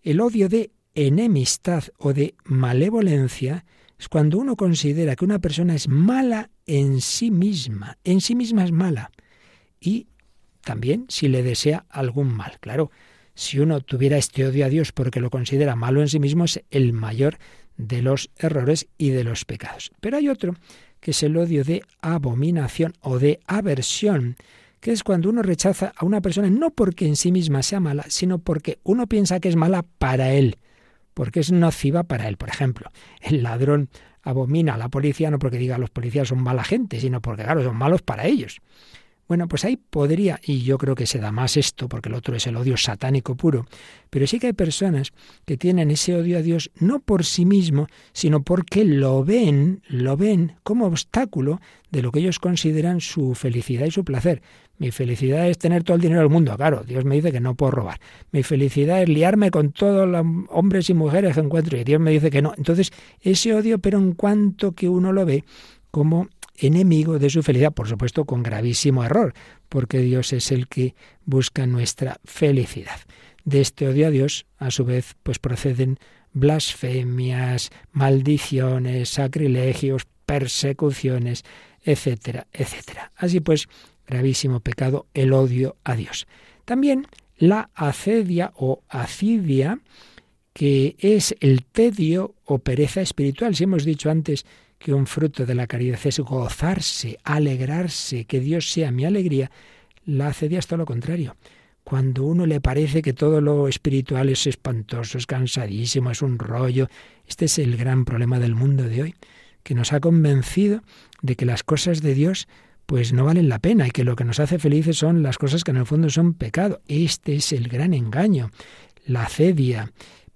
El odio de enemistad o de malevolencia es cuando uno considera que una persona es mala en sí misma, en sí misma es mala, y también si le desea algún mal. Claro, si uno tuviera este odio a Dios porque lo considera malo en sí mismo, es el mayor de los errores y de los pecados. Pero hay otro, que es el odio de abominación o de aversión, que es cuando uno rechaza a una persona no porque en sí misma sea mala, sino porque uno piensa que es mala para él, porque es nociva para él. Por ejemplo, el ladrón abomina a la policía no porque diga los policías son mala gente, sino porque, claro, son malos para ellos. Bueno, pues ahí podría, y yo creo que se da más esto, porque el otro es el odio satánico puro, pero sí que hay personas que tienen ese odio a Dios no por sí mismo, sino porque lo ven, lo ven como obstáculo de lo que ellos consideran su felicidad y su placer. Mi felicidad es tener todo el dinero del mundo, claro, Dios me dice que no puedo robar. Mi felicidad es liarme con todos los hombres y mujeres que encuentro y Dios me dice que no. Entonces, ese odio, pero en cuanto que uno lo ve como enemigo de su felicidad, por supuesto con gravísimo error, porque Dios es el que busca nuestra felicidad. De este odio a Dios, a su vez, pues proceden blasfemias, maldiciones, sacrilegios, persecuciones, etcétera, etcétera. Así pues, gravísimo pecado el odio a Dios. También la acedia o acidia, que es el tedio o pereza espiritual. Si hemos dicho antes que un fruto de la caridad es gozarse, alegrarse, que Dios sea mi alegría, la acedia es todo lo contrario. Cuando uno le parece que todo lo espiritual es espantoso, es cansadísimo, es un rollo, este es el gran problema del mundo de hoy, que nos ha convencido de que las cosas de Dios pues no valen la pena y que lo que nos hace felices son las cosas que en el fondo son pecado. Este es el gran engaño. La acedia,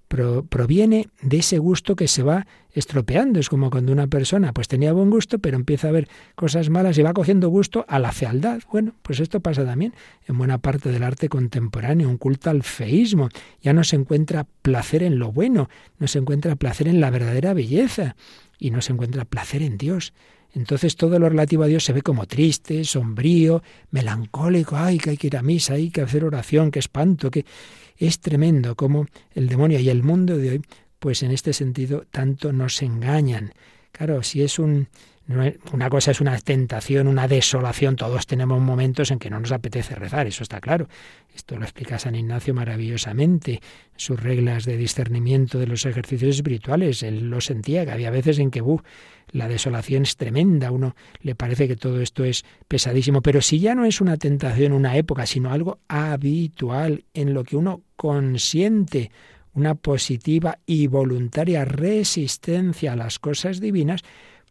proviene de ese gusto que se va estropeando. Es como cuando una persona pues tenía buen gusto, pero empieza a ver cosas malas y va cogiendo gusto a la fealdad. Bueno, pues esto pasa también en buena parte del arte contemporáneo, un culto al feísmo. Ya no se encuentra placer en lo bueno, no se encuentra placer en la verdadera belleza y no se encuentra placer en Dios. entonces todo lo relativo a Dios se ve como triste, sombrío, melancólico, ay, que hay que ir a misa, hay que hacer oración, que espanto, que es tremendo como el demonio y el mundo de hoy, pues en este sentido tanto nos engañan. Claro, si es un una cosa es una tentación, una desolación. Todos tenemos momentos en que no nos apetece rezar, eso está claro. Esto lo explica San Ignacio maravillosamente. Sus reglas de discernimiento de los ejercicios espirituales. Él lo sentía, que había veces en que la desolación es tremenda. Uno le parece que todo esto es pesadísimo. Pero si ya no es una tentación, una época, sino algo habitual en lo que uno consiente una positiva y voluntaria resistencia a las cosas divinas,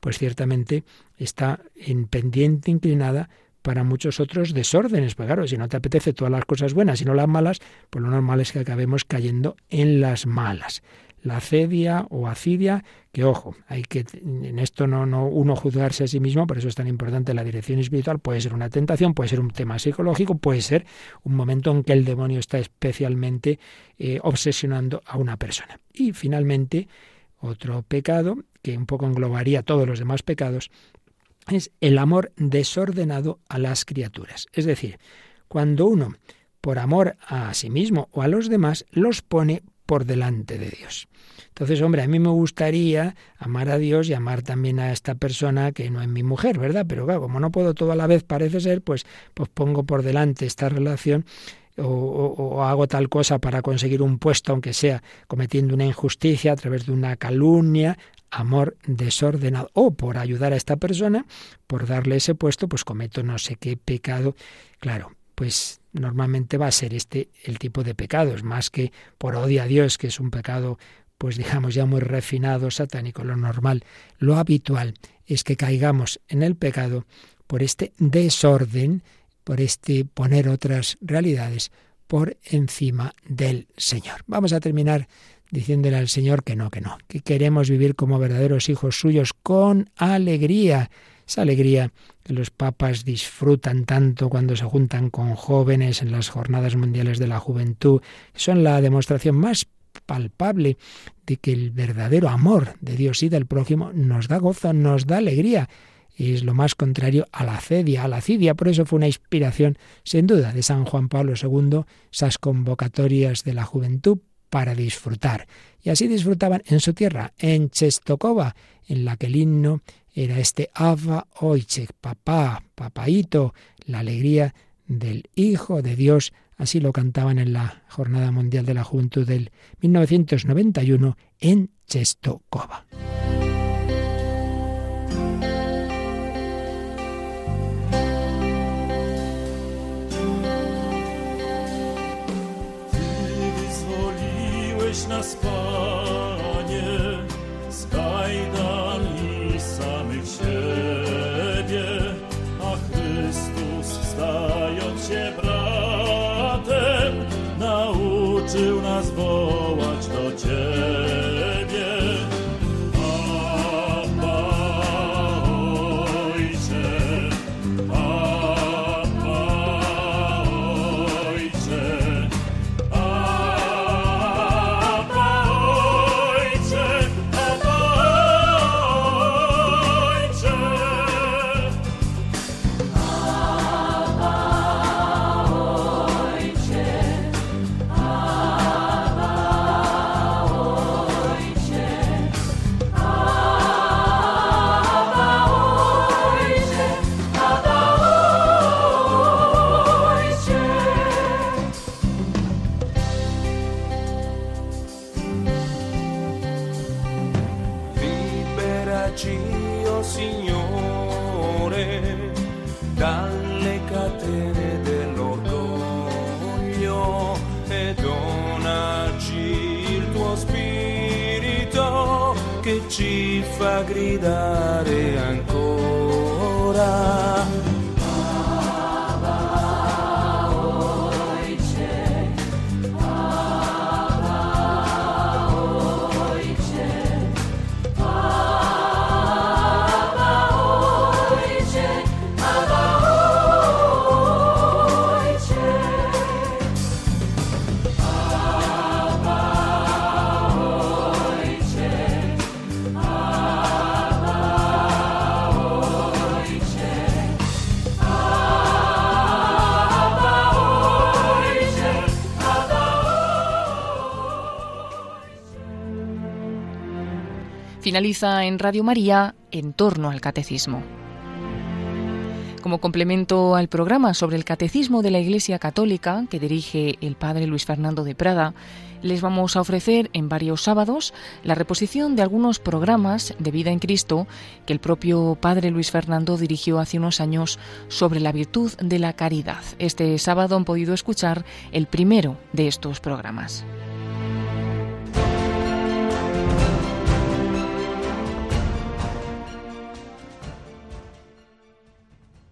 pues ciertamente está en pendiente inclinada para muchos otros desórdenes. Pues claro, si no te apetece todas las cosas buenas y no las malas, pues lo normal es que acabemos cayendo en las malas. La cedia o acidia, que ojo, hay que en esto no, no uno juzgarse a sí mismo, por eso es tan importante la dirección espiritual, puede ser una tentación, puede ser un tema psicológico, puede ser un momento en que el demonio está especialmente eh, obsesionando a una persona. Y finalmente, otro pecado que un poco englobaría todos los demás pecados, es el amor desordenado a las criaturas. Es decir, cuando uno, por amor a sí mismo o a los demás, los pone por delante de Dios. Entonces, hombre, a mí me gustaría amar a Dios y amar también a esta persona que no es mi mujer, ¿verdad? Pero claro, como no puedo todo a la vez, parece ser, pues, pues pongo por delante esta relación o, hago tal cosa para conseguir un puesto, aunque sea cometiendo una injusticia a través de una calumnia, amor desordenado, o por ayudar a esta persona, por darle ese puesto, pues cometo no sé qué pecado. Claro, pues normalmente va a ser este el tipo de pecados, más que por odio a Dios, que es un pecado, pues digamos ya muy refinado, satánico, lo normal, lo habitual es que caigamos en el pecado por este desorden por este poner otras realidades por encima del Señor. Vamos a terminar diciéndole al Señor que no, que no, que queremos vivir como verdaderos hijos suyos con alegría, esa alegría los papas disfrutan tanto cuando se juntan con jóvenes en las jornadas mundiales de la juventud, son la demostración más palpable de que el verdadero amor de Dios y del prójimo nos da gozo, nos da alegría y es lo más contrario a la cedia, a la cidia. Por eso fue una inspiración, sin duda, de San Juan Pablo II, esas convocatorias de la juventud para disfrutar. Y así disfrutaban en su tierra, en Chestokova, en la que el himno era este Ava Oichek, papá, papaito, la alegría del Hijo de Dios. Así lo cantaban en la Jornada Mundial de la Juventud del 1991 en Chestokova. Spojrz na. Finaliza en Radio María en torno al catecismo. Como complemento al programa sobre el catecismo de la Iglesia Católica que dirige el padre Luis Fernando de Prada, les vamos a ofrecer en varios sábados la reposición de algunos programas de vida en Cristo que el propio padre Luis Fernando dirigió hace unos años sobre la virtud de la caridad. Este sábado han podido escuchar el primero de estos programas.